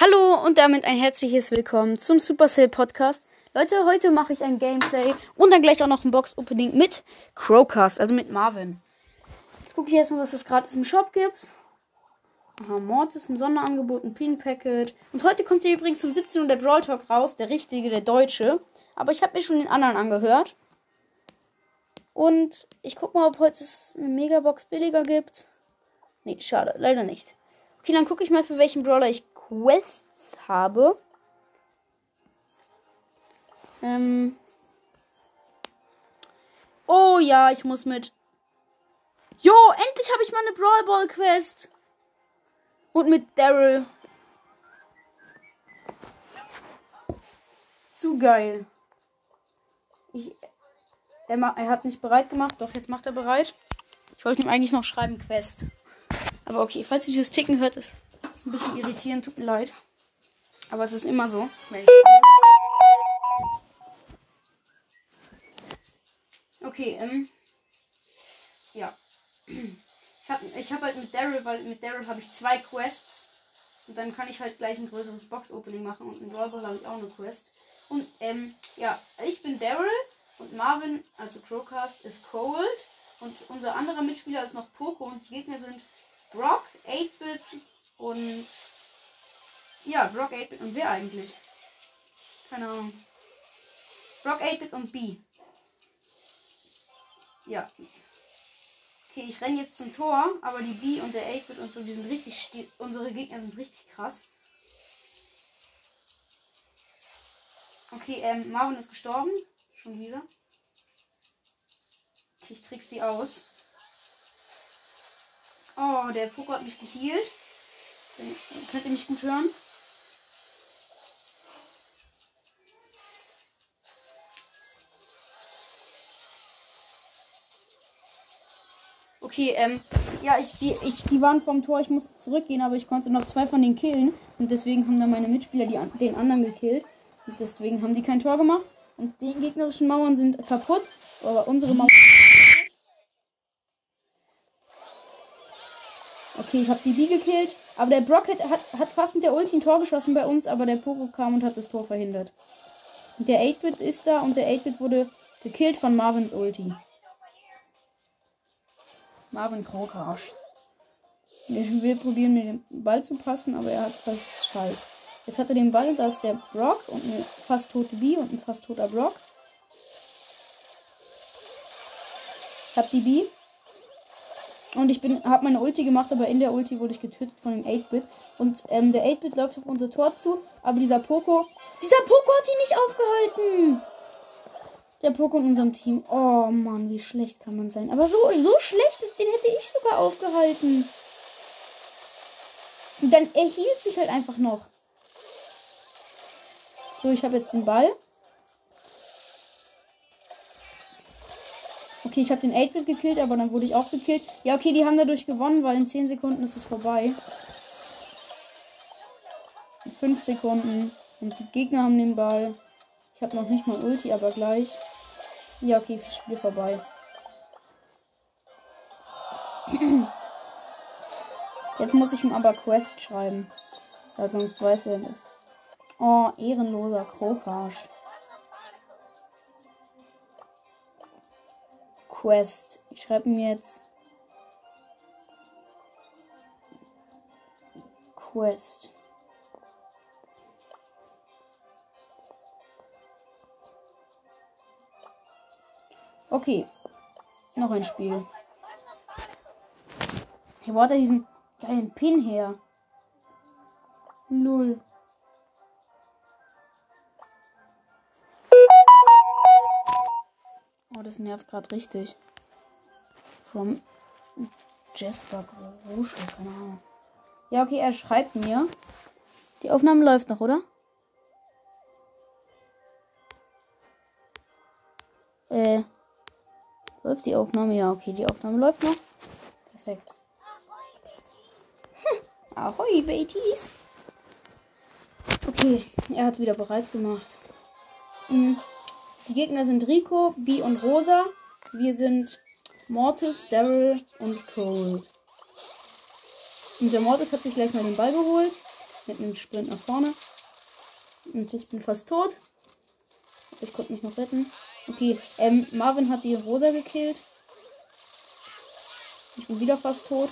Hallo und damit ein herzliches Willkommen zum Supercell Podcast. Leute, heute mache ich ein Gameplay und dann gleich auch noch ein Box-Opening mit Crowcast, also mit Marvin. Jetzt gucke ich erstmal, was es gratis im Shop gibt. Aha, Mortis im Sonderangebot, ein Pin Packet. Und heute kommt hier übrigens um 17 Uhr der Brawl Talk raus, der richtige, der deutsche. Aber ich habe mir schon den anderen angehört. Und ich gucke mal, ob heute es eine Megabox billiger gibt. Nee, schade, leider nicht. Okay, dann gucke ich mal, für welchen Brawler ich Quests habe. Ähm. Oh ja, ich muss mit. Jo, endlich habe ich mal eine Brawl Ball Quest. Und mit Daryl. Zu geil. Ich, er, er hat nicht bereit gemacht, doch jetzt macht er bereit. Ich wollte ihm eigentlich noch schreiben Quest. Aber okay, falls ihr dieses Ticken hört, ist ist ein bisschen irritierend, tut mir leid. Aber es ist immer so. Okay, ähm. Ja. Ich habe ich hab halt mit Daryl, weil mit Daryl habe ich zwei Quests. Und dann kann ich halt gleich ein größeres Box-Opening machen. Und mit Brawl habe ich auch eine Quest. Und, ähm, ja, ich bin Daryl. Und Marvin, also Crowcast, ist Cold. Und unser anderer Mitspieler ist noch Poco. Und die Gegner sind Brock, 8-Bit, und ja, Brock 8-Bit und wer eigentlich? Keine Ahnung. Brock 8-Bit und B. Ja. Okay, ich renne jetzt zum Tor, aber die B und der 8-Bit und so, die sind richtig. Die, unsere Gegner sind richtig krass. Okay, ähm, Marvin ist gestorben. Schon wieder. Okay, ich trick's die aus. Oh, der Poko hat mich geheilt. Könnt ihr mich gut hören? Okay, ähm, ja, ich, die, ich, die waren vom Tor, ich musste zurückgehen, aber ich konnte noch zwei von denen killen. Und deswegen haben dann meine Mitspieler die, den anderen gekillt. Und deswegen haben die kein Tor gemacht. Und die gegnerischen Mauern sind kaputt. Aber unsere Mauern. Okay, ich habe die B gekillt. Aber der Brock hat, hat, hat fast mit der Ulti ein Tor geschossen bei uns, aber der Poco kam und hat das Tor verhindert. Der 8-Bit ist da und der 8-Bit wurde gekillt von Marvins Ulti. Marvin Krokarsch. Ich will probieren, mir den Ball zu passen, aber er hat fast scheiß. Jetzt hat er den Ball, da ist der Brock und eine fast tote B und ein fast toter Brock. Ich hab die B. Und ich bin, habe meine Ulti gemacht, aber in der Ulti wurde ich getötet von dem 8-Bit. Und ähm, der 8-Bit läuft auf unser Tor zu. Aber dieser Poco. Dieser Poco hat ihn nicht aufgehalten! Der Poco in unserem Team. Oh Mann, wie schlecht kann man sein. Aber so, so schlecht ist, den hätte ich sogar aufgehalten. Und dann erhielt sich halt einfach noch. So, ich habe jetzt den Ball. Okay, ich habe den 8-Bit gekillt, aber dann wurde ich auch gekillt. Ja, okay, die haben dadurch gewonnen, weil in 10 Sekunden ist es vorbei. In 5 Sekunden. Und die Gegner haben den Ball. Ich habe noch nicht mal Ulti, aber gleich. Ja, okay, Spiel vorbei. Jetzt muss ich ihm aber Quest schreiben. Weil sonst weiß er nicht. Oh, ehrenloser Krokarsch. Quest. Ich schreibe mir jetzt Quest. Okay. Noch ein Spiel. Hier war da diesen geilen Pin her. Null. Das nervt gerade richtig. From Jasper Rouge, keine Ahnung. Ja, okay, er schreibt mir. Die Aufnahme läuft noch, oder? Äh. Läuft die Aufnahme? Ja, okay, die Aufnahme läuft noch. Perfekt. Hm. Ahoi, Baties. Okay, er hat wieder bereit gemacht. Mhm. Die Gegner sind Rico, B und Rosa. Wir sind Mortis, Daryl und Cold. Und der Mortis hat sich gleich mal den Ball geholt. mit einem Sprint nach vorne. Und ich bin fast tot. Ich konnte mich noch retten. Okay, ähm, Marvin hat die Rosa gekillt. Ich bin wieder fast tot.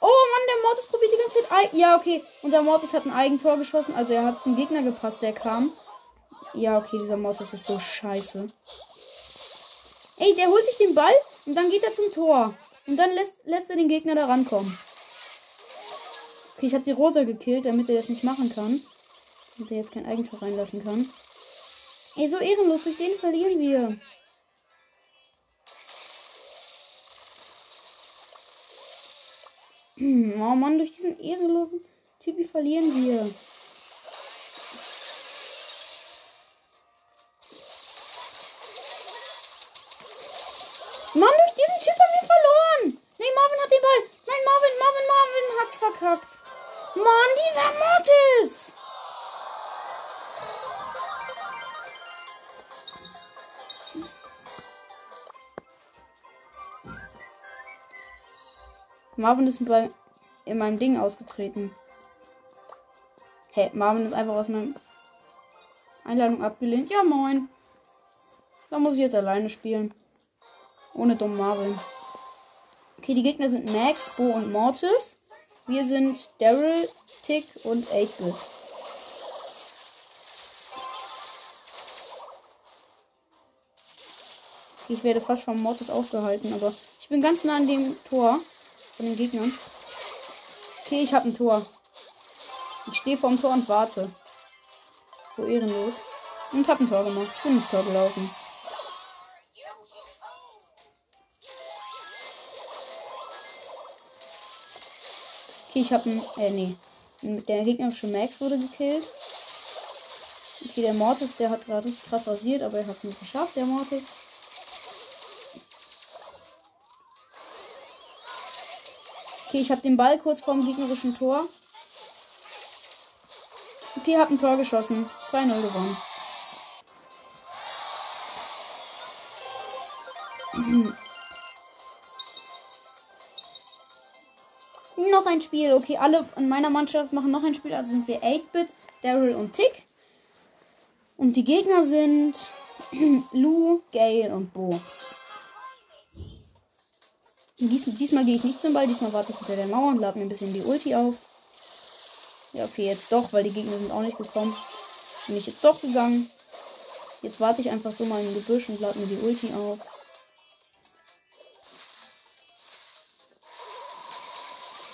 Oh Mann, der Mortis probiert die ganze Zeit. Ja, okay. Unser Mortis hat ein Eigentor geschossen. Also er hat zum Gegner gepasst, der kam. Ja, okay, dieser Mortis ist so scheiße. Ey, der holt sich den Ball und dann geht er zum Tor. Und dann lässt, lässt er den Gegner da rankommen. Okay, ich habe die Rosa gekillt, damit er das nicht machen kann. Damit er jetzt kein Eigentor reinlassen kann. Ey, so ehrenlos, durch den verlieren wir. Oh Mann, durch diesen ehrenlosen Typi verlieren wir. Marvin ist bei, in meinem Ding ausgetreten. Hey, Marvin ist einfach aus meinem Einladung abgelehnt. Ja, moin. Da muss ich jetzt alleine spielen. Ohne dumm Marvin. Okay, die Gegner sind Max, Bo und Mortis. Wir sind Daryl, Tick und 8-Bit. Okay, ich werde fast vom Mortis aufgehalten, aber ich bin ganz nah an dem Tor von den Gegnern. Okay, ich habe ein Tor. Ich stehe vorm Tor und warte. So ehrenlos. Und habe ein Tor gemacht. Bin ins Tor gelaufen. Okay, ich habe ein. Äh, nee. Der gegnerische Max wurde gekillt. Okay, der Mortis, der hat gerade richtig krass rasiert, aber er hat es nicht geschafft, der Mortis. Okay, ich habe den Ball kurz vorm gegnerischen Tor. Okay, hab ein Tor geschossen. 2-0 gewonnen. noch ein Spiel. Okay, alle in meiner Mannschaft machen noch ein Spiel. Also sind wir 8-Bit, Daryl und Tick. Und die Gegner sind Lou, Gale und Bo. Dies, diesmal gehe ich nicht zum Ball, diesmal warte ich hinter der Mauer und lade mir ein bisschen die Ulti auf. Ja, okay, jetzt doch, weil die Gegner sind auch nicht gekommen. Bin ich jetzt doch gegangen. Jetzt warte ich einfach so mal im Gebüsch und lade mir die Ulti auf.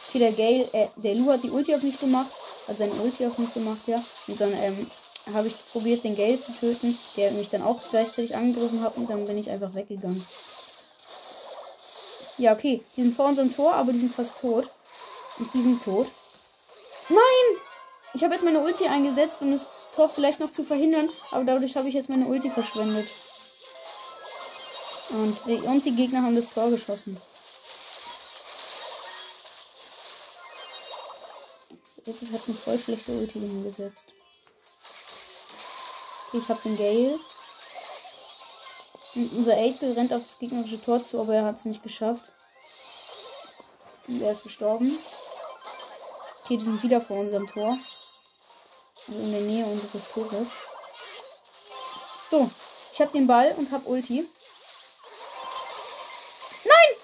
Okay, der Gale, äh, der Lu hat die Ulti auf mich gemacht. Hat seine Ulti auf mich gemacht, ja. Und dann, ähm, habe ich probiert, den Gale zu töten, der mich dann auch gleichzeitig angegriffen hat und dann bin ich einfach weggegangen. Ja, okay. Die sind vor unserem Tor, aber die sind fast tot. Und die sind tot. Nein! Ich habe jetzt meine Ulti eingesetzt, um das Tor vielleicht noch zu verhindern, aber dadurch habe ich jetzt meine Ulti verschwendet. Und die, und die Gegner haben das Tor geschossen. Ich habe eine voll schlechte Ulti hingesetzt. Okay, ich habe den Gale. Unser 8 rennt auf das gegnerische Tor zu, aber er hat es nicht geschafft. Und er ist gestorben. Okay, die sind wieder vor unserem Tor. Also in der Nähe unseres Tores. So, ich habe den Ball und habe Ulti. Nein!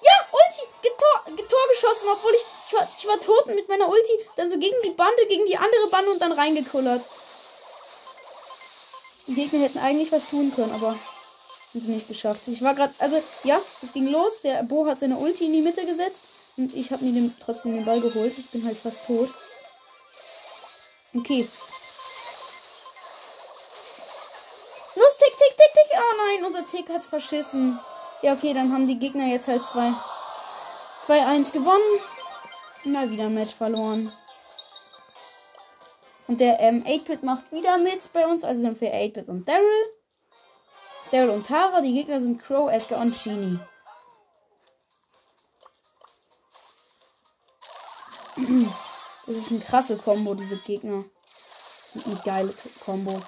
Ja, Ulti! Tor, Tor geschossen, obwohl ich, ich war, ich war tot mit meiner Ulti. Dann so gegen die Bande, gegen die andere Bande und dann reingekullert. Die Gegner hätten eigentlich was tun können, aber haben sie nicht geschafft. Ich war gerade, also ja, es ging los. Der Bo hat seine Ulti in die Mitte gesetzt und ich habe mir den, trotzdem den Ball geholt. Ich bin halt fast tot. Okay. Los, tick, tick, tick, tick. Oh nein, unser Tick hat's verschissen. Ja, okay, dann haben die Gegner jetzt halt 2-1 gewonnen. Mal wieder ein Match verloren. Und der ähm, 8-Bit macht wieder mit bei uns. Also sind wir 8-Bit und Daryl. Daryl und Tara. Die Gegner sind Crow, Edgar und Genie. Das ist eine krasse Combo, diese Gegner. Das ist eine geile Combo.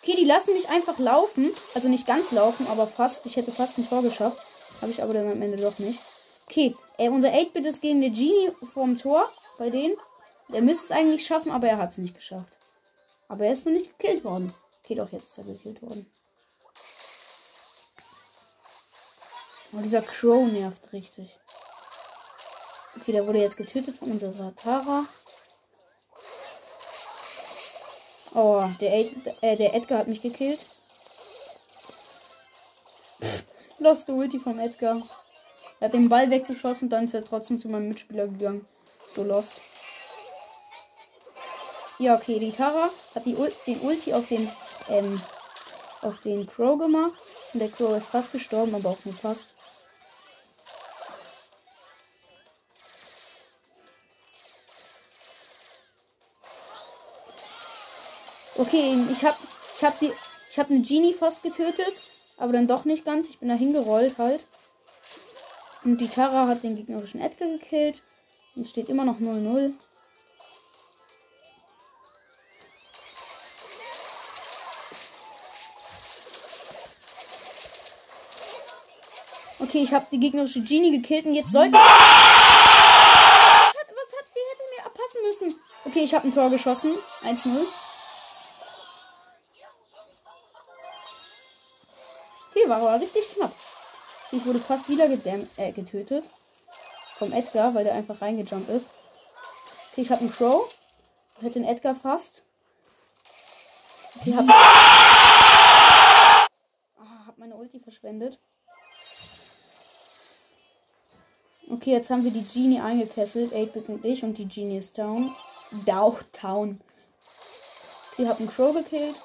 Okay, die lassen mich einfach laufen. Also nicht ganz laufen, aber fast. Ich hätte fast ein Tor geschafft. Habe ich aber dann am Ende doch nicht. Okay, äh, unser 8-Bit ist gegen den Genie vom Tor bei denen. Der müsste es eigentlich schaffen, aber er hat es nicht geschafft. Aber er ist noch nicht gekillt worden. Okay, doch, jetzt ist er gekillt worden. Oh, dieser Crow nervt richtig. Okay, der wurde jetzt getötet von unserer Tara. Oh, der, Ed, äh, der Edgar hat mich gekillt. Lost Ulti vom Edgar. Er hat den Ball weggeschossen und dann ist er trotzdem zu meinem Mitspieler gegangen. So lost. Ja, okay, die Tara hat die Ul den Ulti auf den, ähm, auf den Crow gemacht. Und der Crow ist fast gestorben, aber auch nur fast. Okay, ich habe ich hab die ich habe eine Genie fast getötet, aber dann doch nicht ganz. Ich bin da hingerollt halt. Und die Tara hat den gegnerischen Edgar gekillt. Und es steht immer noch 0-0. Okay, ich habe die gegnerische Genie gekillt und jetzt sollte. Was hat, was hat die hätte mir abpassen müssen? Okay, ich habe ein Tor geschossen. 1-0. Okay, war aber richtig knapp. Ich wurde fast wieder äh, getötet. Vom Edgar, weil der einfach reingejumpt ist. Okay, ich habe einen Crow. Ich hätte den Edgar fast. Okay, hab. Ah, hab meine Ulti verschwendet. Okay, jetzt haben wir die Genie eingekesselt. 8-Bit und ich. Und die Genie ist down. Down. Okay, hab einen Crow gekillt.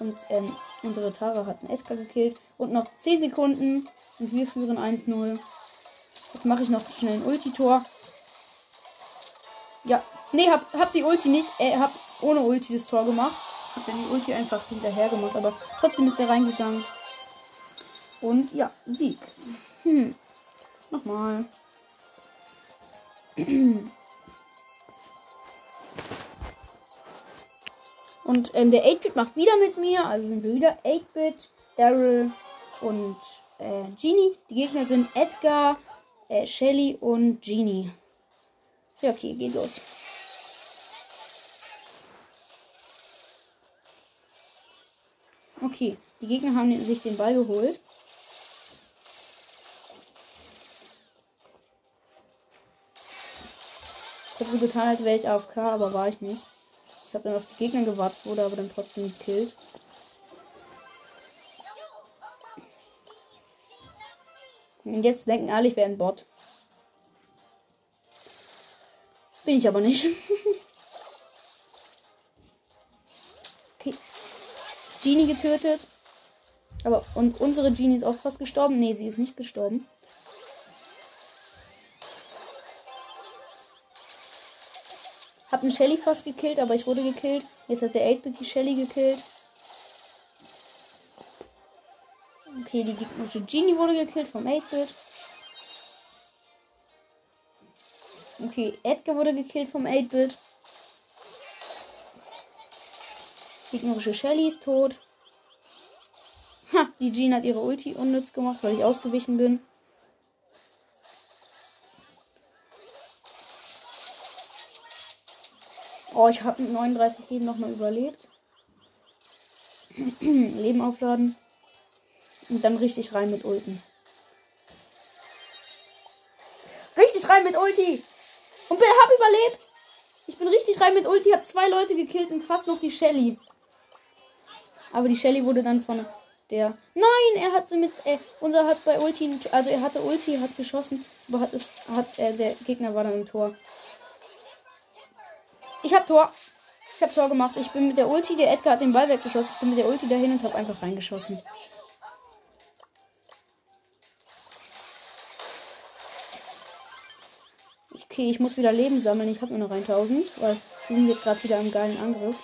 Und ähm, unsere Tara hat einen Edgar gekillt. Und noch 10 Sekunden. Und wir führen 1-0. Jetzt mache ich noch schnell ein Ulti-Tor. Ja. Nee, hab, hab die Ulti nicht. Äh, hab ohne Ulti das Tor gemacht. Hab dann die Ulti einfach hinterher gemacht. Aber trotzdem ist er reingegangen. Und ja, Sieg. Hm. Nochmal. Und ähm, der 8-Bit macht wieder mit mir. Also sind wir wieder 8-Bit, Daryl und äh, Genie. Die Gegner sind Edgar, äh, Shelly und Genie. Ja, okay, geht los. Okay, die Gegner haben sich den Ball geholt. Habe so getan, als wäre ich AFK, aber war ich nicht. Ich habe dann auf die Gegner gewartet, wurde aber dann trotzdem gekillt. Und jetzt denken alle, ich wäre ein Bot. Bin ich aber nicht. okay. Genie getötet. Aber und unsere Genie ist auch fast gestorben. Nee, sie ist nicht gestorben. Hab einen Shelly fast gekillt, aber ich wurde gekillt. Jetzt hat der 8-Bit die Shelly gekillt. Okay, die gegnerische Genie wurde gekillt vom 8-Bit. Okay, Edgar wurde gekillt vom 8-Bit. Gegnerische Shelly ist tot. Ha, die Jean hat ihre Ulti unnütz gemacht, weil ich ausgewichen bin. Oh, ich habe mit 39 Leben nochmal überlebt. Leben aufladen. Und dann richtig rein mit Ulten. Richtig rein mit Ulti. Und bin, hab überlebt. Ich bin richtig rein mit Ulti, hab zwei Leute gekillt und fast noch die Shelly. Aber die Shelly wurde dann von der. Nein, er hat sie mit. Äh, unser hat bei Ulti. Also er hatte Ulti, hat geschossen. Aber hat es. Hat, äh, der Gegner war dann im Tor. Ich hab Tor. Ich hab Tor gemacht. Ich bin mit der Ulti. Der Edgar hat den Ball weggeschossen. Ich bin mit der Ulti dahin und hab einfach reingeschossen. Okay, ich muss wieder Leben sammeln. Ich habe nur noch 1000, weil wir sind jetzt gerade wieder im geilen Angriff.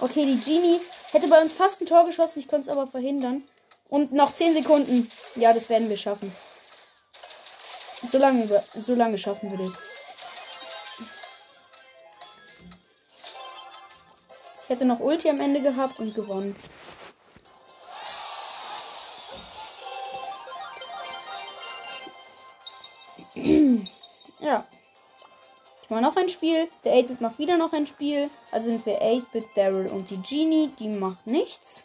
Okay, die Genie hätte bei uns fast ein Tor geschossen. Ich konnte es aber verhindern. Und noch 10 Sekunden. Ja, das werden wir schaffen. So lange, so lange schaffen wir das. Ich hätte noch Ulti am Ende gehabt und gewonnen. ja. Ich mache noch ein Spiel. Der 8-Bit macht wieder noch ein Spiel. Also sind wir 8-Bit, Daryl und die Genie. Die macht nichts.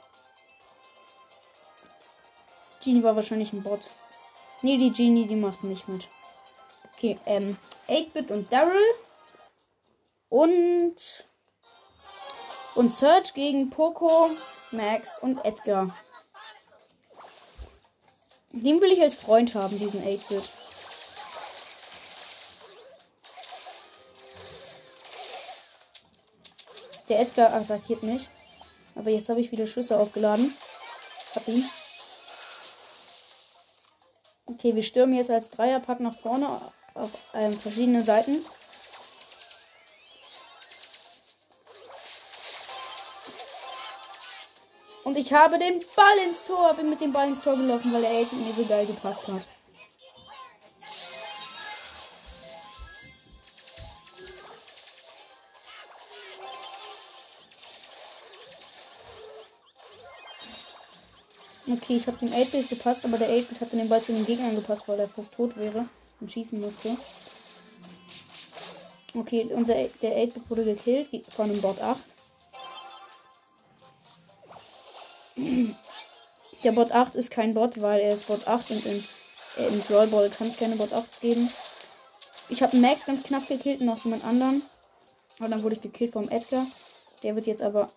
Genie war wahrscheinlich ein Bot. Nee, die Genie, die macht nicht mit. Okay, ähm, 8-Bit und Daryl. Und. Und Search gegen Poco, Max und Edgar. Den will ich als Freund haben, diesen 8-Bit. Der Edgar attackiert mich. Aber jetzt habe ich wieder Schüsse aufgeladen. Hab ihn. Okay, wir stürmen jetzt als Dreierpack nach vorne auf ähm, verschiedenen Seiten. Und ich habe den Ball ins Tor, bin mit dem Ball ins Tor gelaufen, weil der Aiden mir so geil gepasst hat. Okay, ich habe dem 8-Bit gepasst, aber der 8-Bit hat den Ball zu den Gegnern gepasst, weil er fast tot wäre und schießen musste. Okay, unser der 8-Bit wurde gekillt von dem Bot 8. Der Bot 8 ist kein Bot, weil er ist Bot 8 und in, äh, im Brawl Ball kann es keine Bot 8s geben. Ich habe Max ganz knapp gekillt und noch jemand anderen. Aber dann wurde ich gekillt vom Edgar. Der wird jetzt aber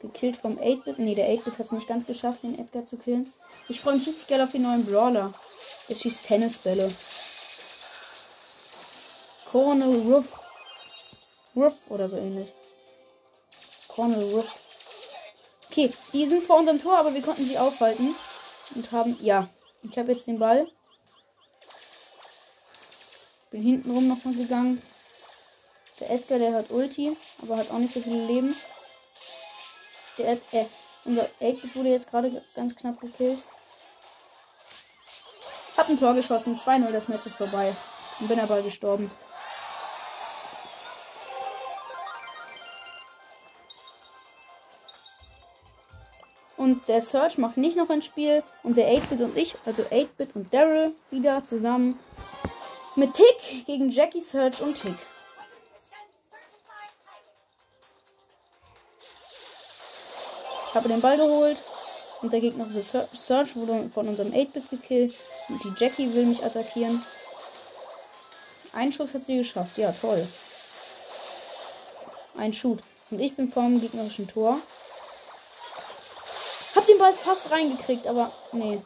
Gekillt vom 8-Bit. Ne, der 8-Bit hat es nicht ganz geschafft, den Edgar zu killen. Ich freue mich richtig geil auf den neuen Brawler. Er schießt Tennisbälle. Cornel Ruff. Ruff oder so ähnlich. Cornel Ruff. Okay, die sind vor unserem Tor, aber wir konnten sie aufhalten. Und haben. Ja, ich habe jetzt den Ball. Bin hintenrum nochmal gegangen. Der Edgar, der hat Ulti, aber hat auch nicht so viele Leben. Der, äh, unser 8 wurde jetzt gerade ganz knapp gekillt. Hab ein Tor geschossen. 2-0, das Match ist vorbei. Und bin aber gestorben. Und der Search macht nicht noch ein Spiel. Und der 8-Bit und ich, also 8-Bit und Daryl, wieder zusammen. Mit Tick gegen Jackie Search und Tick. Habe den Ball geholt. Und der gegnerische Search wurde von unserem 8-Bit gekillt. Und die Jackie will mich attackieren. Ein Schuss hat sie geschafft. Ja, toll. Ein Shoot. Und ich bin vor dem gegnerischen Tor. Hab den Ball fast reingekriegt, aber nee.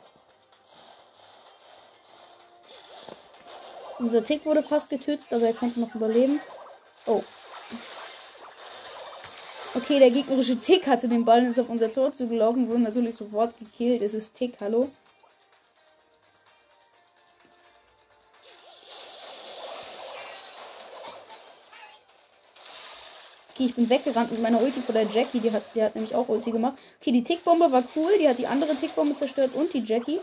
Unser Tick wurde fast getötet, aber er konnte noch überleben. Oh, Okay, der gegnerische Tick hatte den Ball und ist auf unser Tor zugelaufen, wurde natürlich sofort gekillt. Es ist Tick, hallo? Okay, ich bin weggerannt mit meiner Ulti vor der Jackie. Die hat, die hat nämlich auch Ulti gemacht. Okay, die Tickbombe war cool. Die hat die andere Tickbombe zerstört und die Jackie.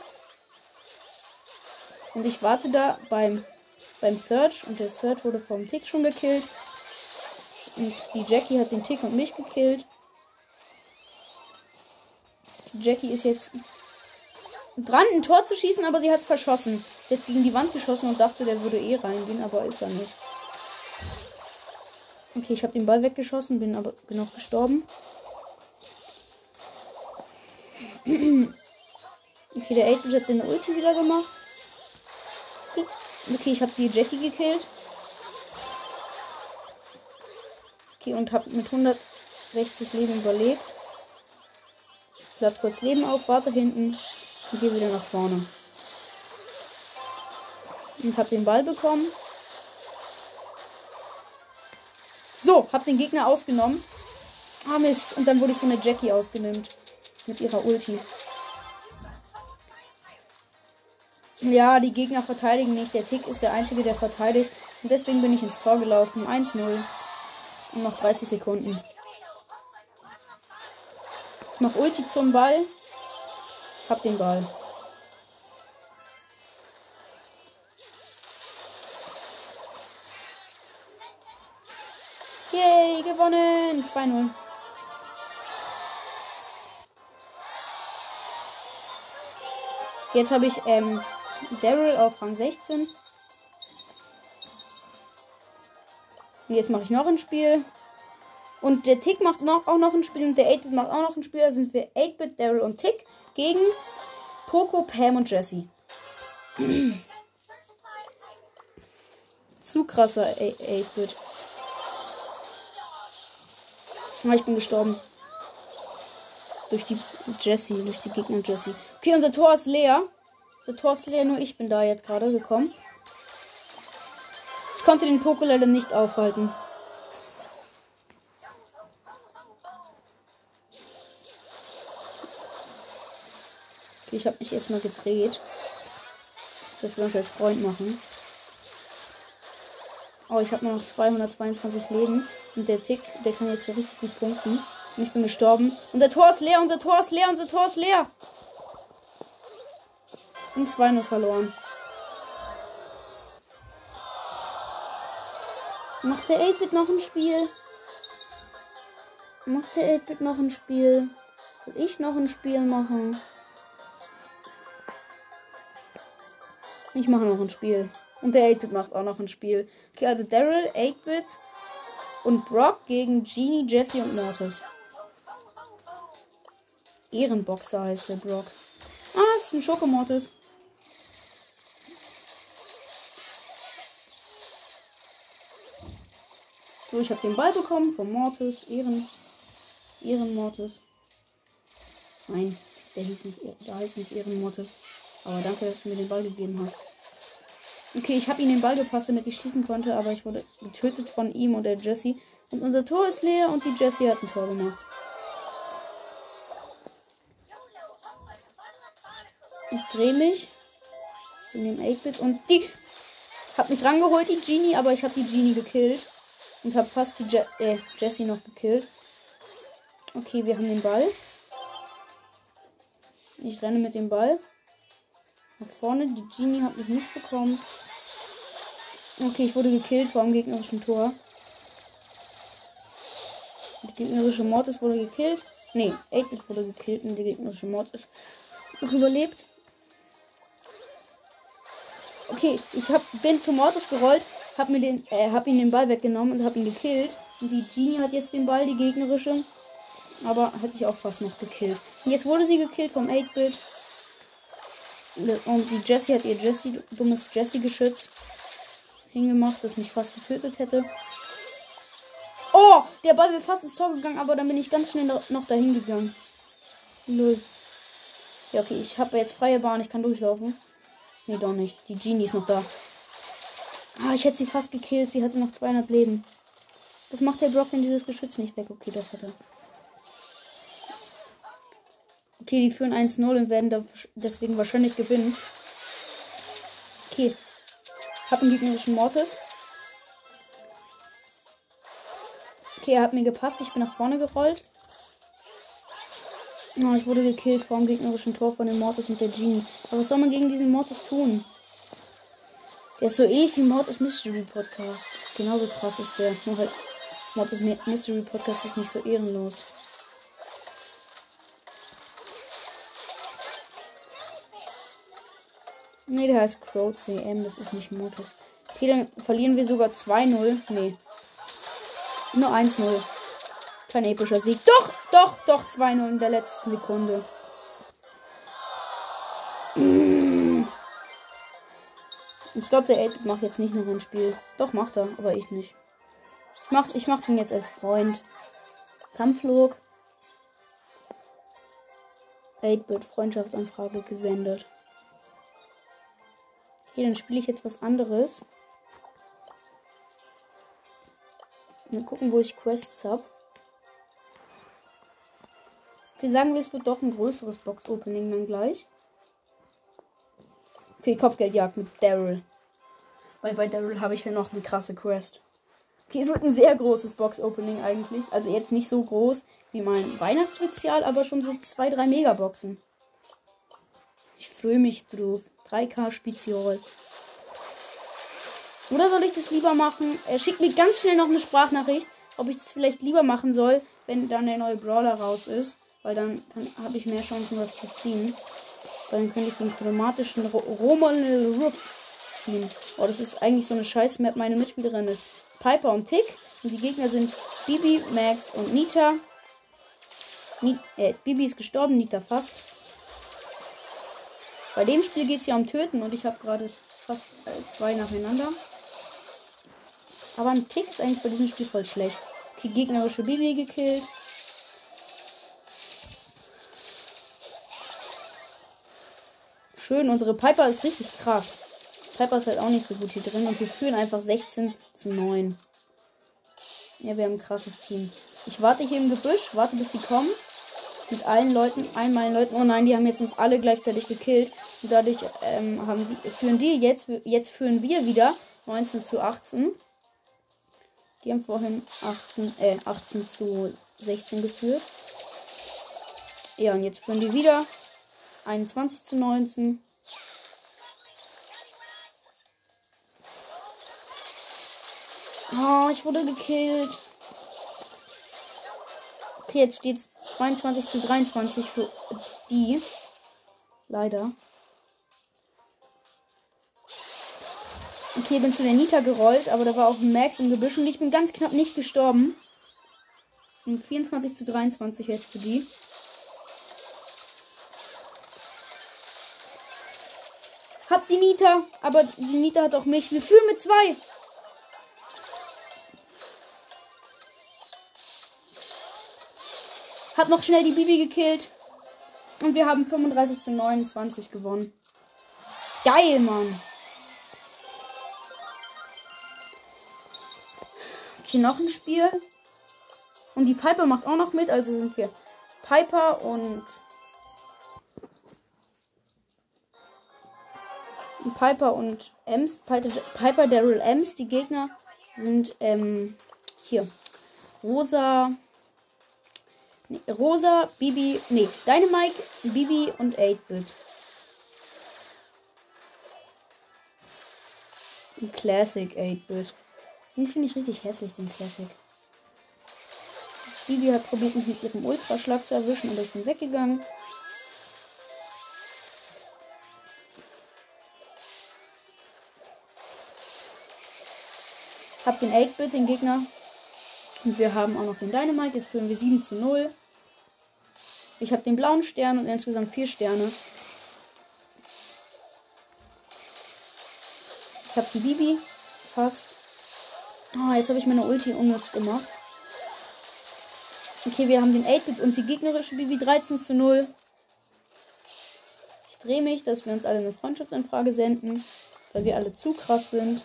Und ich warte da beim, beim Search. Und der Search wurde vom Tick schon gekillt. Und die Jackie hat den Tick und mich gekillt. Die Jackie ist jetzt dran, ein Tor zu schießen, aber sie hat es verschossen. Sie hat gegen die Wand geschossen und dachte, der würde eh reingehen, aber ist er nicht. Okay, ich habe den Ball weggeschossen, bin aber auch gestorben. Okay, der 8 hat seine Ulti wieder gemacht. Okay, ich habe die Jackie gekillt. Okay, und habe mit 160 Leben überlebt. Ich lade kurz Leben auf, warte hinten und gehe wieder nach vorne. Und habe den Ball bekommen. So, habe den Gegner ausgenommen. Ah Mist. Und dann wurde ich von der Jackie ausgenimmt. Mit ihrer Ulti. Ja, die Gegner verteidigen nicht. Der Tick ist der einzige, der verteidigt. Und deswegen bin ich ins Tor gelaufen. 1-0. Und noch 30 Sekunden. Ich mach Ulti zum Ball. Hab den Ball. Yay, gewonnen! 2-0. Jetzt habe ich ähm, Daryl auf Rang 16. Und jetzt mache ich noch ein Spiel. Und der Tick macht noch, auch noch ein Spiel und der 8-Bit macht auch noch ein Spiel. Da sind wir 8-Bit, Daryl und Tick gegen Poco, Pam und Jesse. Zu krasser 8-Bit. Ah, ich bin gestorben. Durch die Jessie, durch die Gegner Jessie. Okay, unser Tor ist leer. Unser Tor ist leer, nur ich bin da jetzt gerade gekommen. Ich konnte den Poké leider nicht aufhalten. Okay, ich habe mich erstmal gedreht. Dass wir uns als Freund machen. Oh, ich habe nur noch 222 Leben. Und der Tick, der kann jetzt so richtig gut punkten. Und ich bin gestorben. Unser Tor ist leer, unser Tor ist leer, unser Tor ist leer. Und 2-0 verloren. Macht der 8-Bit noch ein Spiel? Macht der 8-Bit noch ein Spiel? Soll ich noch ein Spiel machen? Ich mache noch ein Spiel. Und der 8-Bit macht auch noch ein Spiel. Okay, also Daryl, 8-Bit und Brock gegen Genie, Jesse und Mortis. Ehrenboxer heißt der Brock. Ah, ist ein Schokomortis. So, ich habe den Ball bekommen vom Mortis. Ehren. Ehrenmortis. Nein, der hieß nicht, der heißt nicht Ehrenmortis. Aber danke, dass du mir den Ball gegeben hast. Okay, ich habe ihm den Ball gepasst, damit ich schießen konnte, aber ich wurde getötet von ihm und der Jesse. Und unser Tor ist leer und die Jesse hat ein Tor gemacht. Ich drehe mich in dem 8-Bit und die hat mich rangeholt, die Genie, aber ich habe die Genie gekillt und habe fast die Je äh, Jessie noch gekillt. Okay, wir haben den Ball. Ich renne mit dem Ball. Nach vorne. Die Genie hat mich nicht bekommen. Okay, ich wurde gekillt vor dem gegnerischen Tor. Die gegnerische Mortis wurde gekillt. Nee, 8-Bit wurde gekillt und die gegnerische Mortis noch überlebt. Okay, ich hab, bin zum Mortis gerollt, hab, mir den, äh, hab ihn den Ball weggenommen und hab ihn gekillt. Und die Genie hat jetzt den Ball, die gegnerische. Aber hätte ich auch fast noch gekillt. Und jetzt wurde sie gekillt vom 8-Bit. Und die Jessie hat ihr Jessie, dummes Jessie-Geschütz hingemacht, das mich fast getötet hätte. Oh, der Ball wäre fast ins Tor gegangen, aber dann bin ich ganz schnell noch dahin gegangen. Null. Ja, okay, ich habe jetzt freie Bahn, ich kann durchlaufen. Nee, doch nicht. Die Genie ist noch da. Ah, ich hätte sie fast gekillt. Sie hatte noch 200 Leben. Was macht der Brock, wenn dieses Geschütz nicht weg? Okay, doch hat er. Okay, die führen 1-0 und werden deswegen wahrscheinlich gewinnen. Okay. Hab einen gegnerischen Mortis. Okay, er hat mir gepasst. Ich bin nach vorne gerollt. Oh, ich wurde gekillt vor dem gegnerischen Tor von dem Mortis und der Genie. Aber was soll man gegen diesen Mortis tun? Der ist so ähnlich wie Mortis Mystery Podcast. Genauso krass ist der. Nur halt Mortis Mystery Podcast ist nicht so ehrenlos. Ne, der heißt Crow CM, das ist nicht Mortis. Okay, dann verlieren wir sogar 2-0. Nee. Nur 1-0. Kein epischer Sieg. Doch, doch, doch, 2-0 in der letzten Sekunde. Ich glaube, der 8 macht jetzt nicht noch ein Spiel. Doch, macht er, aber ich nicht. Ich mach, ich mach den jetzt als Freund. Kampfflug. 8-Bit Freundschaftsanfrage gesendet. Okay, dann spiele ich jetzt was anderes. Mal gucken, wo ich Quests habe. Okay, sagen wir, es wird doch ein größeres Box-Opening dann gleich. Okay, Kopfgeldjagd mit Daryl. Weil bei Daryl habe ich ja noch eine krasse Quest. Okay, es wird ein sehr großes Box-Opening eigentlich. Also jetzt nicht so groß wie mein Weihnachtsspezial, aber schon so zwei, drei Megaboxen. Ich freue mich drauf. 3K Spezial. Oder soll ich das lieber machen? Er schickt mir ganz schnell noch eine Sprachnachricht, ob ich das vielleicht lieber machen soll, wenn dann der neue Brawler raus ist. Weil dann habe ich mehr Chancen, was zu ziehen. Dann könnte ich den chromatischen Roman Roof ziehen. Oh, das ist eigentlich so eine scheiß Map. Meine Mitspielerin ist Piper und Tick. Und die Gegner sind Bibi, Max und Nita. Ni äh, Bibi ist gestorben, Nita fast. Bei dem Spiel geht es ja um Töten und ich habe gerade fast äh, zwei nacheinander. Aber ein Tick ist eigentlich bei diesem Spiel voll schlecht. Okay, gegnerische Bibi gekillt. Schön, unsere Piper ist richtig krass. Piper ist halt auch nicht so gut hier drin und wir führen einfach 16 zu 9. Ja, wir haben ein krasses Team. Ich warte hier im Gebüsch, warte bis die kommen. Mit allen Leuten, einmal Leuten. Oh nein, die haben jetzt uns alle gleichzeitig gekillt. Und dadurch ähm, haben die, führen die jetzt, jetzt führen wir wieder 19 zu 18. Die haben vorhin 18, äh, 18 zu 16 geführt. Ja, und jetzt führen die wieder 21 zu 19. Oh, ich wurde gekillt. Okay, jetzt steht es 22 zu 23 für die. Leider. Okay, bin zu der Nita gerollt, aber da war auch Max im Gebüsch und ich bin ganz knapp nicht gestorben. Und 24 zu 23 jetzt für die. Hab die Nita, aber die Nita hat auch mich. Wir führen mit zwei. Hab noch schnell die Bibi gekillt. Und wir haben 35 zu 29 gewonnen. Geil, Mann. Okay, noch ein Spiel. Und die Piper macht auch noch mit. Also sind wir Piper und Piper und Ems. Piper, Daryl Ems. Die Gegner sind ähm, hier. Rosa. Rosa, Bibi. Nee, Dynamite, Bibi und 8-Bit. Classic 8-Bit. Den finde ich richtig hässlich, den Classic. Bibi hat probiert, mich mit ihrem Ultraschlag zu erwischen, aber ich bin weggegangen. Hab den 8-Bit, den Gegner. Und wir haben auch noch den Dynamite. Jetzt führen wir 7 zu 0. Ich habe den blauen Stern und insgesamt 4 Sterne. Ich habe die Bibi. Fast. Oh, jetzt habe ich meine Ulti unnütz gemacht. Okay, wir haben den 8-Bit und die gegnerische Bibi 13 zu 0. Ich drehe mich, dass wir uns alle eine Freundschaftsanfrage senden, weil wir alle zu krass sind.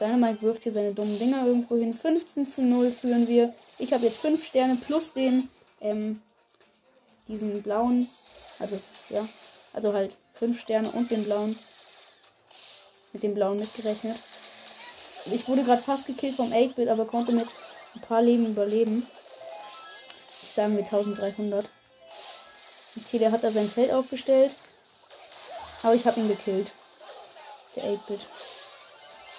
Dynamite wirft hier seine dummen Dinger irgendwo hin. 15 zu 0 führen wir. Ich habe jetzt 5 Sterne plus den, ähm, diesen blauen. Also, ja. Also halt 5 Sterne und den blauen. Mit dem blauen mitgerechnet. Ich wurde gerade fast gekillt vom 8-Bit, aber konnte mit ein paar Leben überleben. Ich sage mir 1300. Okay, der hat da sein Feld aufgestellt. Aber ich habe ihn gekillt. Der 8-Bit.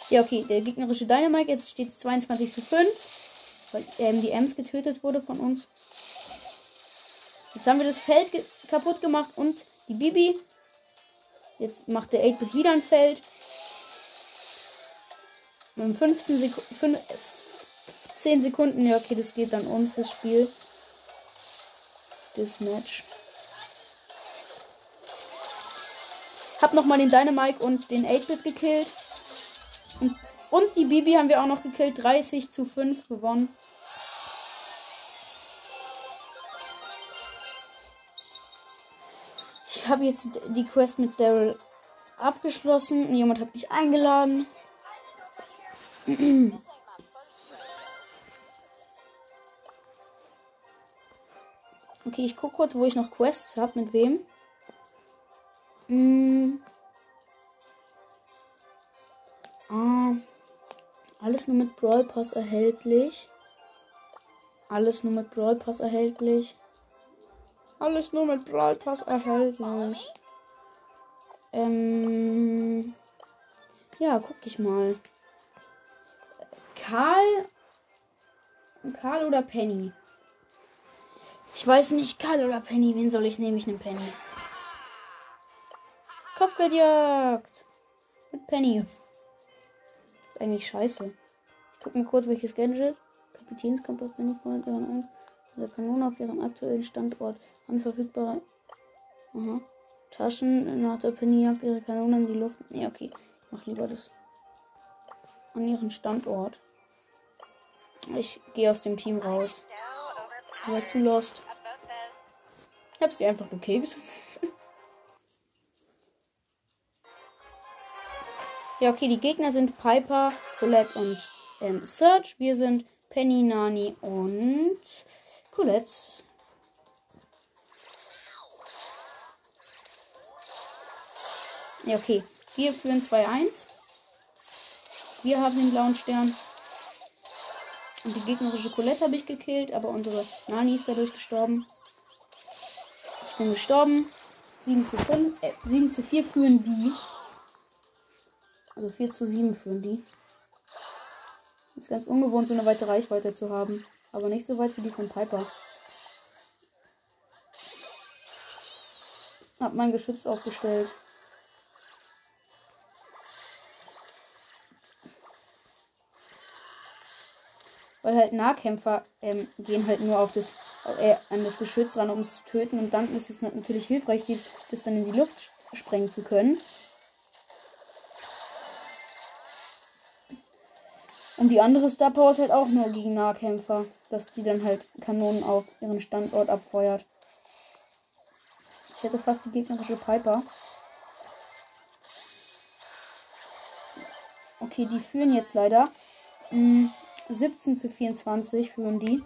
Ja, okay, der gegnerische Dynamite, jetzt steht es 22 zu 5, weil ähm, die Ems getötet wurde von uns. Jetzt haben wir das Feld ge kaputt gemacht und die Bibi. Jetzt macht der 8-Bit wieder ein Feld. Und 15 Sekunden. 10 Sekunden, ja, okay, das geht dann uns, das Spiel. Das Match. Hab nochmal den Dynamite und den 8-Bit gekillt. Und, und die Bibi haben wir auch noch gekillt. 30 zu 5 gewonnen. Habe jetzt die Quest mit Daryl abgeschlossen. Jemand hat mich eingeladen. Okay, ich gucke kurz, wo ich noch Quests habe. Mit wem? Hm. Ah, alles nur mit Brawl Pass erhältlich. Alles nur mit Brawl Pass erhältlich. Alles nur mit Brawl Pass erhältlich. Ähm. Ja, guck ich mal. Karl. Karl oder Penny? Ich weiß nicht, Karl oder Penny. Wen soll ich nehmen? Ich nehme Penny. Kopfgeldjagd. Mit Penny. Ist eigentlich scheiße. Ich guck mal kurz, welches Gadget. Kapitänskompass Penny vorne dran. Der Kanone auf ihrem aktuellen Standort. Anverfügbare. Aha. Taschen nach der Penny ihre Kanone in die Luft. Nee, okay. Ich mach lieber das an ihren Standort. Ich gehe aus dem Team raus. War zu lost. Ich hab sie einfach gekickt. ja, okay, die Gegner sind Piper, Colette und ähm, Serge. Wir sind Penny, Nani und Colette. Ja, okay. Wir führen 2-1. Wir haben den blauen Stern. Und die gegnerische Colette habe ich gekillt, aber unsere Nani ist dadurch gestorben. Ich bin gestorben. 7 zu, 5, äh, 7 zu 4 führen die. Also 4 zu 7 führen die. Ist ganz ungewohnt, so eine weite Reichweite zu haben. Aber nicht so weit wie die von Piper. Hab mein Geschütz aufgestellt. Weil halt Nahkämpfer ähm, gehen halt nur auf das, äh, an das Geschütz ran, um es zu töten. Und dann ist es natürlich hilfreich, dies, das dann in die Luft sprengen zu können. Und die andere Star Power ist halt auch nur gegen Nahkämpfer, dass die dann halt Kanonen auf ihren Standort abfeuert. Ich hätte fast die gegnerische Piper. Okay, die führen jetzt leider. Hm, 17 zu 24 führen die.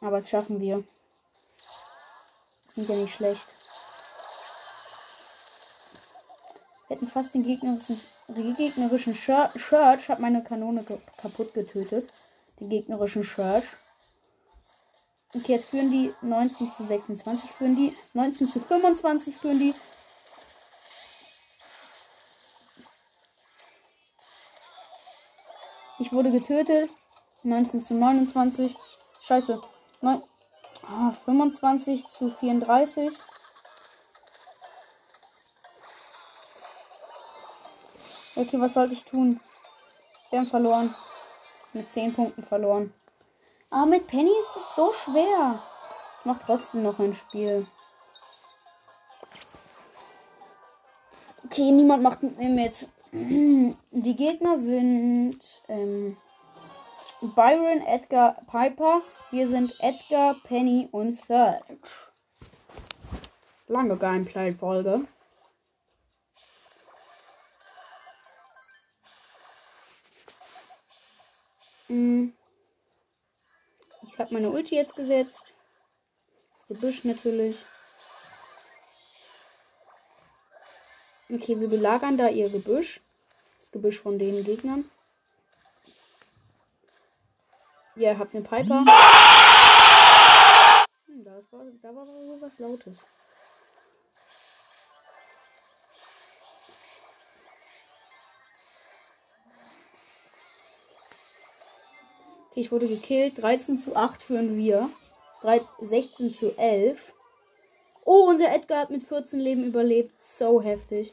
Aber das schaffen wir. Sind ja nicht schlecht. Hätten fast den gegnerischen, gegnerischen Church hat meine Kanone kaputt getötet. Den gegnerischen Church. Okay, jetzt führen die 19 zu 26 führen die. 19 zu 25 führen die. Ich wurde getötet. 19 zu 29. Scheiße. 9, oh, 25 zu 34. Okay, was sollte ich tun? Wir haben verloren. Mit 10 Punkten verloren. Aber mit Penny ist es so schwer. Ich mach trotzdem noch ein Spiel. Okay, niemand macht mit mir mit. Die Gegner sind ähm, Byron, Edgar, Piper. Wir sind Edgar, Penny und Serge. Lange Gameplay-Folge. Mm. Ich habe meine Ulti jetzt gesetzt. Das Gebüsch natürlich. Okay, wir belagern da ihr Gebüsch. Das Gebüsch von den Gegnern. Ja, ihr habt einen Piper. Hm, das war, da war so was Lautes. Okay, ich wurde gekillt. 13 zu 8 führen wir. 16 zu 11. Oh, unser Edgar hat mit 14 Leben überlebt. So heftig.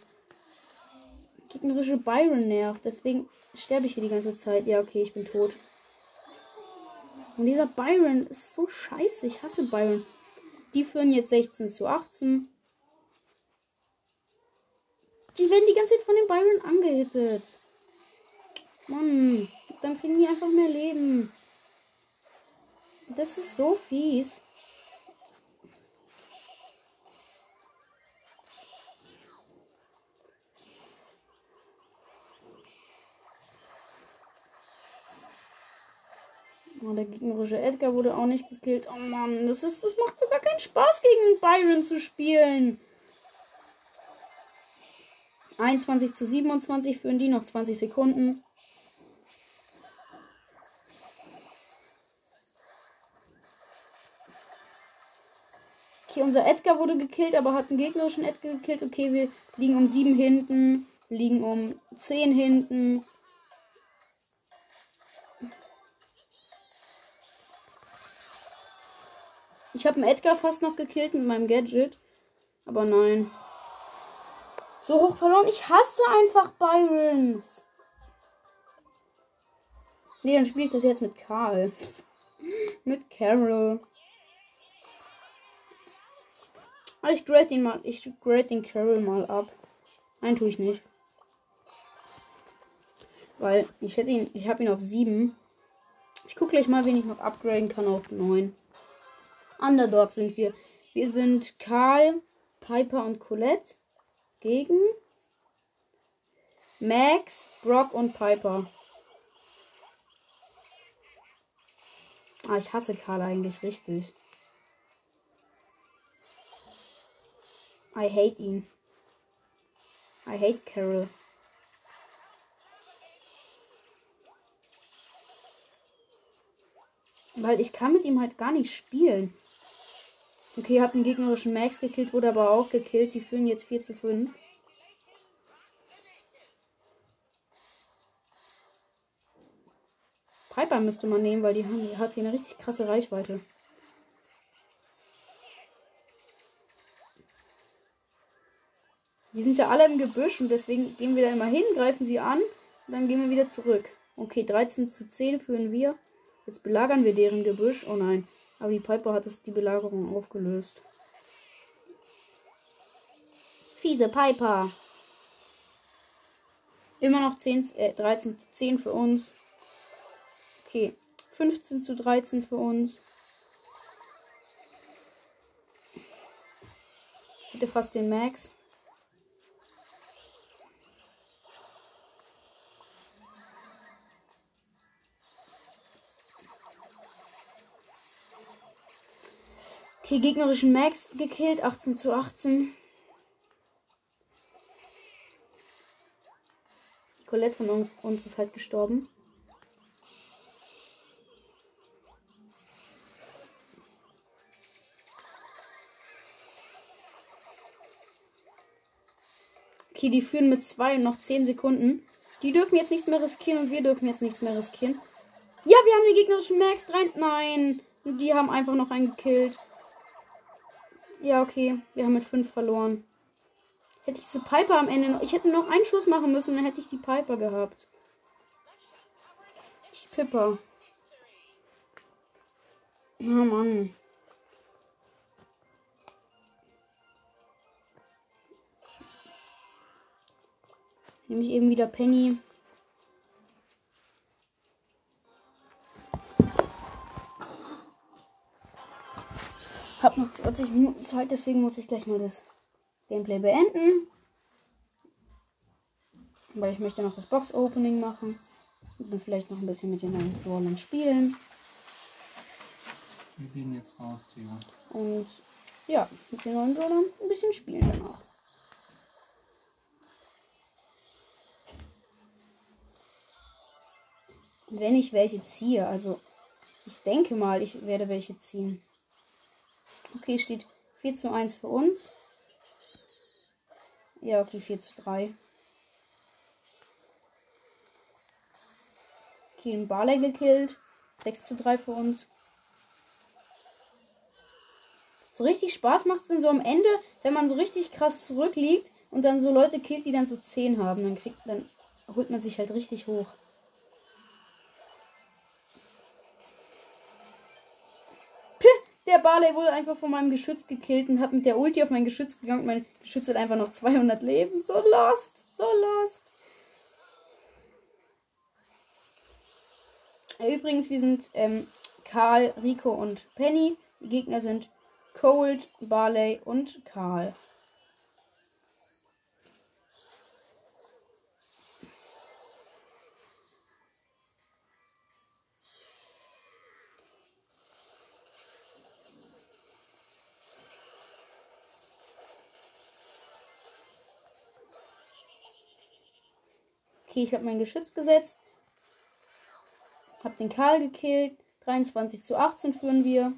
Gegnerische Byron nervt. Deswegen sterbe ich hier die ganze Zeit. Ja, okay, ich bin tot. Und dieser Byron ist so scheiße. Ich hasse Byron. Die führen jetzt 16 zu 18. Die werden die ganze Zeit von dem Byron angehittet. Mann, dann kriegen die einfach mehr Leben. Das ist so fies. Oh, der gegnerische Edgar wurde auch nicht gekillt. Oh Mann, das, ist, das macht sogar keinen Spaß, gegen Byron zu spielen. 21 zu 27 führen die noch 20 Sekunden. Okay, unser Edgar wurde gekillt, aber hat einen gegnerischen Edgar gekillt. Okay, wir liegen um 7 hinten. Liegen um 10 hinten. Ich habe einen Edgar fast noch gekillt mit meinem Gadget. Aber nein. so hoch verloren. Ich hasse einfach Byrons. Nee, dann spiele ich das jetzt mit Karl. mit Carol. Ah, ich grade ihn mal. Ich grade den Carol mal ab. Nein, tue ich nicht. Weil ich hätte ihn. Ich habe ihn auf 7. Ich gucke gleich mal, wen ich noch upgraden kann auf 9. Underdog sind wir. Wir sind Karl, Piper und Colette gegen Max, Brock und Piper. Ah, ich hasse Karl eigentlich richtig. I hate ihn. I hate Carol. Weil ich kann mit ihm halt gar nicht spielen. Okay, hab einen gegnerischen Max gekillt, wurde aber auch gekillt. Die führen jetzt 4 zu 5. Piper müsste man nehmen, weil die, die hat hier eine richtig krasse Reichweite. Die sind ja alle im Gebüsch und deswegen gehen wir da immer hin, greifen sie an und dann gehen wir wieder zurück. Okay, 13 zu 10 führen wir. Jetzt belagern wir deren Gebüsch. Oh nein. Aber die Piper hat es die Belagerung aufgelöst. Fiese Piper. Immer noch 10, äh, 13 zu 10 für uns. Okay. 15 zu 13 für uns. Bitte fast den Max. Okay, gegnerischen Max gekillt. 18 zu 18. Colette von uns, uns ist halt gestorben. Okay, die führen mit zwei und noch 10 Sekunden. Die dürfen jetzt nichts mehr riskieren und wir dürfen jetzt nichts mehr riskieren. Ja, wir haben den gegnerischen Max rein. Nein. Die haben einfach noch einen gekillt. Ja, okay. Wir haben mit 5 verloren. Hätte ich diese Piper am Ende noch. Ich hätte noch einen Schuss machen müssen, dann hätte ich die Piper gehabt. Die Pipper. Oh Mann. Nehme ich eben wieder Penny. Hab noch 20 Minuten Zeit, deswegen muss ich gleich mal das Gameplay beenden. Weil ich möchte noch das Box-Opening machen. Und dann vielleicht noch ein bisschen mit den neuen Brawlern spielen. Wir gehen jetzt raus, Theo. Und ja, mit den neuen Brawlern ein bisschen spielen danach. Wenn ich welche ziehe, also ich denke mal, ich werde welche ziehen. Okay, steht 4 zu 1 für uns. Ja, okay, 4 zu 3. Okay, ein Barley gekillt. 6 zu 3 für uns. So richtig Spaß macht es dann so am Ende, wenn man so richtig krass zurückliegt und dann so Leute killt, die dann so 10 haben. Dann kriegt, dann holt man sich halt richtig hoch. Der Barley wurde einfach von meinem Geschütz gekillt und hat mit der Ulti auf mein Geschütz gegangen. Mein Geschütz hat einfach noch 200 Leben. So lost. So lost. Übrigens, wir sind ähm, Karl, Rico und Penny. Die Gegner sind Cold, Barley und Karl. Okay, ich habe mein Geschütz gesetzt. Hab den Karl gekillt. 23 zu 18 führen wir.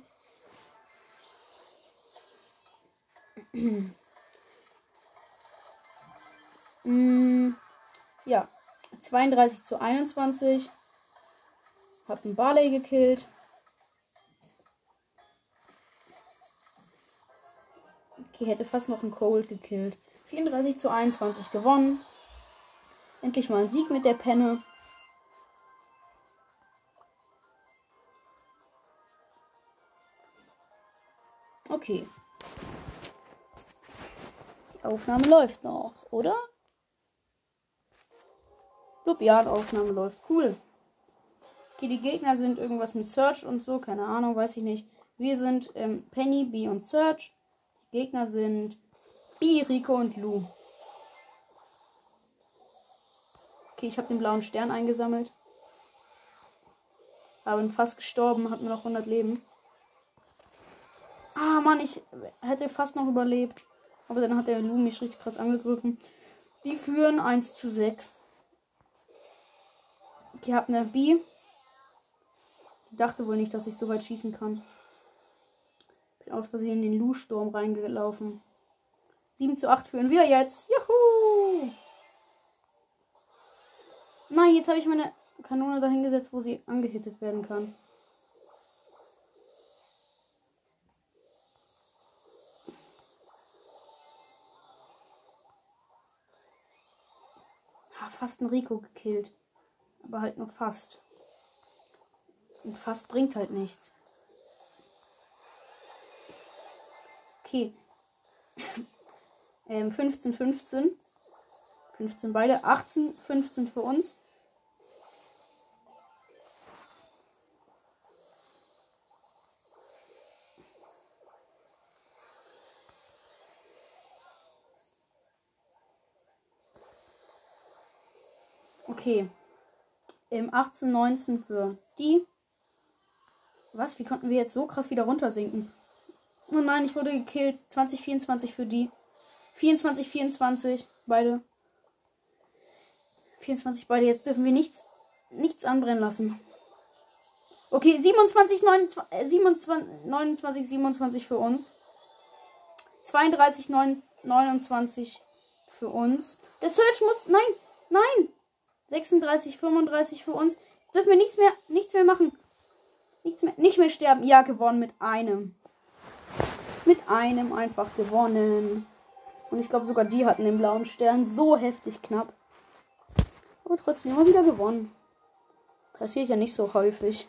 mm, ja, 32 zu 21. Hab einen Barley gekillt. Okay, hätte fast noch einen Cold gekillt. 34 zu 21 gewonnen. Endlich mal ein Sieg mit der Penne. Okay. Die Aufnahme läuft noch, oder? Blub, ja, die Aufnahme läuft. Cool. Okay, die Gegner sind irgendwas mit Search und so, keine Ahnung, weiß ich nicht. Wir sind ähm, Penny, B und Search. Die Gegner sind B, Rico und Lou. Okay, ich habe den blauen Stern eingesammelt. Aber bin fast gestorben, hat mir noch 100 Leben. Ah, Mann, ich hätte fast noch überlebt. Aber dann hat der Lou mich richtig krass angegriffen. Die führen 1 zu 6. Ich habe eine B. Ich dachte wohl nicht, dass ich so weit schießen kann. Bin aus Versehen in den Lu-Sturm reingelaufen. 7 zu 8 führen wir jetzt. Juhu! Nein, jetzt habe ich meine Kanone dahingesetzt, wo sie angehittet werden kann. Ha, fast ein Rico gekillt. Aber halt nur fast. Und fast bringt halt nichts. Okay. ähm, 15, 15. 15 beide. 18, 15 für uns. Okay. Im 18, 19 für die. Was? Wie konnten wir jetzt so krass wieder runtersinken? Oh nein, ich wurde gekillt. 20, 24 für die. 24, 24. Beide. 24 beide. Jetzt dürfen wir nichts, nichts anbrennen lassen. Okay, 27, 29, 27, 29, 27 für uns. 32, 9, 29 für uns. Der Search muss. Nein, nein! 36, 35 für uns. Dürfen wir nichts mehr, nichts mehr machen. Nichts mehr, nicht mehr sterben. Ja, gewonnen mit einem. Mit einem einfach gewonnen. Und ich glaube, sogar die hatten den blauen Stern. So heftig knapp. Aber trotzdem immer wieder gewonnen. Passiert ja nicht so häufig.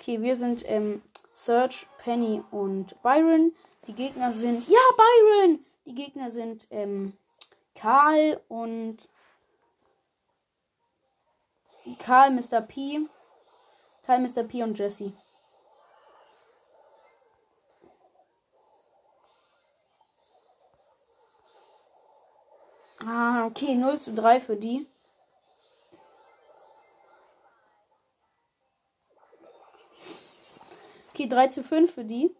Okay, wir sind ähm, Serge, Penny und Byron. Die Gegner sind. Ja, Byron! Die Gegner sind ähm, Karl und. Karl, Mr. P. Karl, Mr. P und Jesse. Ah, okay, 0 zu 3 für die. Okay, 3 zu 5 für die.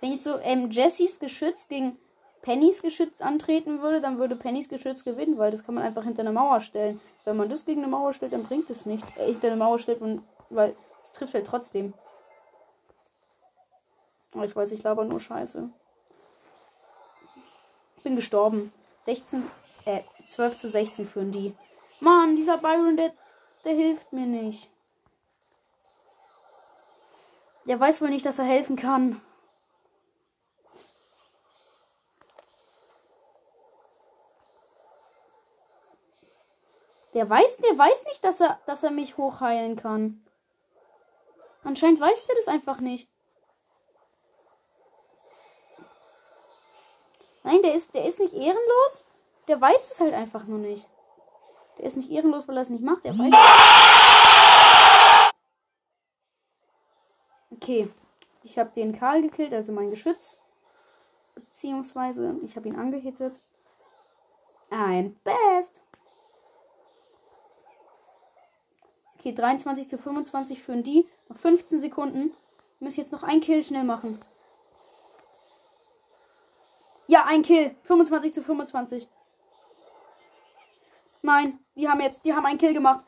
Wenn so ähm, Jessys Geschütz gegen Pennys Geschütz antreten würde, dann würde Pennys Geschütz gewinnen, weil das kann man einfach hinter eine Mauer stellen. Wenn man das gegen eine Mauer stellt, dann bringt es nichts. Äh, hinter eine Mauer stellt man, weil es trifft halt trotzdem. Aber ich weiß, ich laber nur Scheiße. Bin gestorben. 16, äh, 12 zu 16 führen die. Mann, dieser Byron, der, der hilft mir nicht. Der weiß wohl nicht, dass er helfen kann. Der weiß, der weiß nicht, dass er, dass er mich hochheilen kann. Anscheinend weiß der das einfach nicht. Nein, der ist, der ist nicht ehrenlos. Der weiß es halt einfach nur nicht. Der ist nicht ehrenlos, weil er es nicht macht. Der weiß. Okay. Ich habe den Karl gekillt, also mein Geschütz. Beziehungsweise, ich habe ihn angehittet. Ein Best. Okay, 23 zu 25 führen die. Noch 15 Sekunden. Wir müssen jetzt noch ein Kill schnell machen. Ja, ein Kill. 25 zu 25. Nein, die haben jetzt, die haben einen Kill gemacht.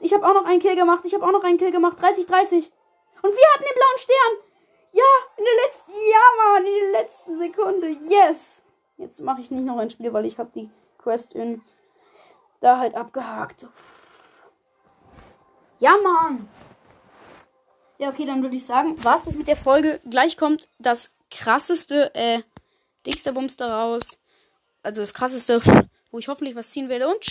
Ich habe auch noch einen Kill gemacht. Ich habe auch noch einen Kill gemacht. 30, 30. Und wir hatten den blauen Stern. Ja, in der letzten, ja, Mann, in der letzten Sekunde. Yes. Jetzt mache ich nicht noch ein Spiel, weil ich habe die Quest in da halt abgehakt. Ja, Mann. Ja, okay, dann würde ich sagen, was das mit der Folge. Gleich kommt das krasseste, äh, Dingsterbums daraus. Also das krasseste, wo ich hoffentlich was ziehen werde. Und